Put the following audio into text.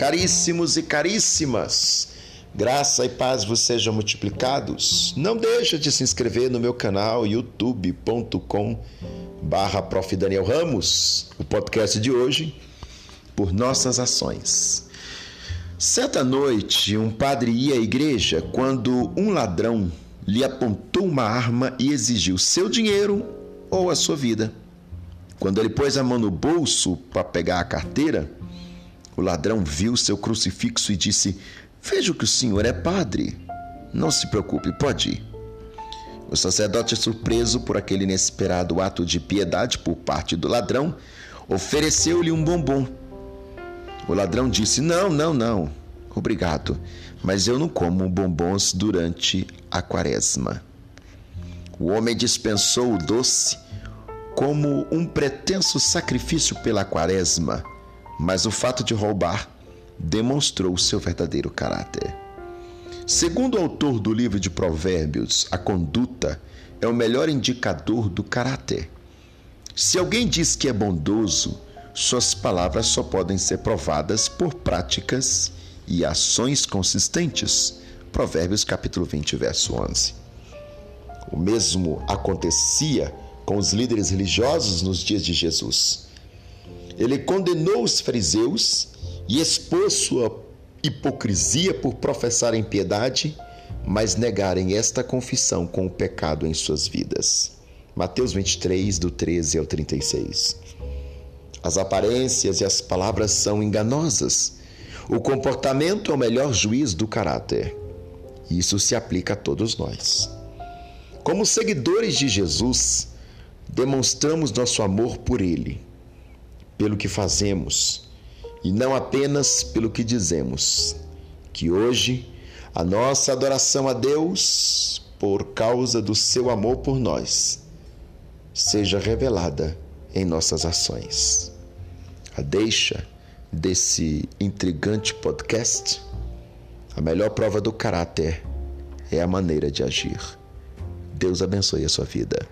Caríssimos e caríssimas, graça e paz vos sejam multiplicados. Não deixa de se inscrever no meu canal youtube.com barra Prof. Daniel Ramos, o podcast de hoje, por nossas ações. Certa noite, um padre ia à igreja quando um ladrão lhe apontou uma arma e exigiu seu dinheiro ou a sua vida. Quando ele pôs a mão no bolso para pegar a carteira, o ladrão viu seu crucifixo e disse: Vejo que o senhor é padre. Não se preocupe, pode ir. O sacerdote, surpreso por aquele inesperado ato de piedade por parte do ladrão, ofereceu-lhe um bombom. O ladrão disse: Não, não, não, obrigado, mas eu não como bombons durante a quaresma. O homem dispensou o doce como um pretenso sacrifício pela quaresma, mas o fato de roubar demonstrou seu verdadeiro caráter. Segundo o autor do livro de Provérbios, a conduta é o melhor indicador do caráter. Se alguém diz que é bondoso, suas palavras só podem ser provadas por práticas e ações consistentes. Provérbios capítulo 20, verso 11. O mesmo acontecia com os líderes religiosos nos dias de Jesus. Ele condenou os fariseus e expôs sua hipocrisia por professarem piedade, mas negarem esta confissão com o pecado em suas vidas. Mateus 23, do 13 ao 36. As aparências e as palavras são enganosas. O comportamento é o melhor juiz do caráter. Isso se aplica a todos nós. Como seguidores de Jesus, demonstramos nosso amor por Ele, pelo que fazemos e não apenas pelo que dizemos. Que hoje a nossa adoração a Deus, por causa do seu amor por nós, seja revelada em nossas ações. A deixa desse intrigante podcast, a melhor prova do caráter é a maneira de agir. Deus abençoe a sua vida.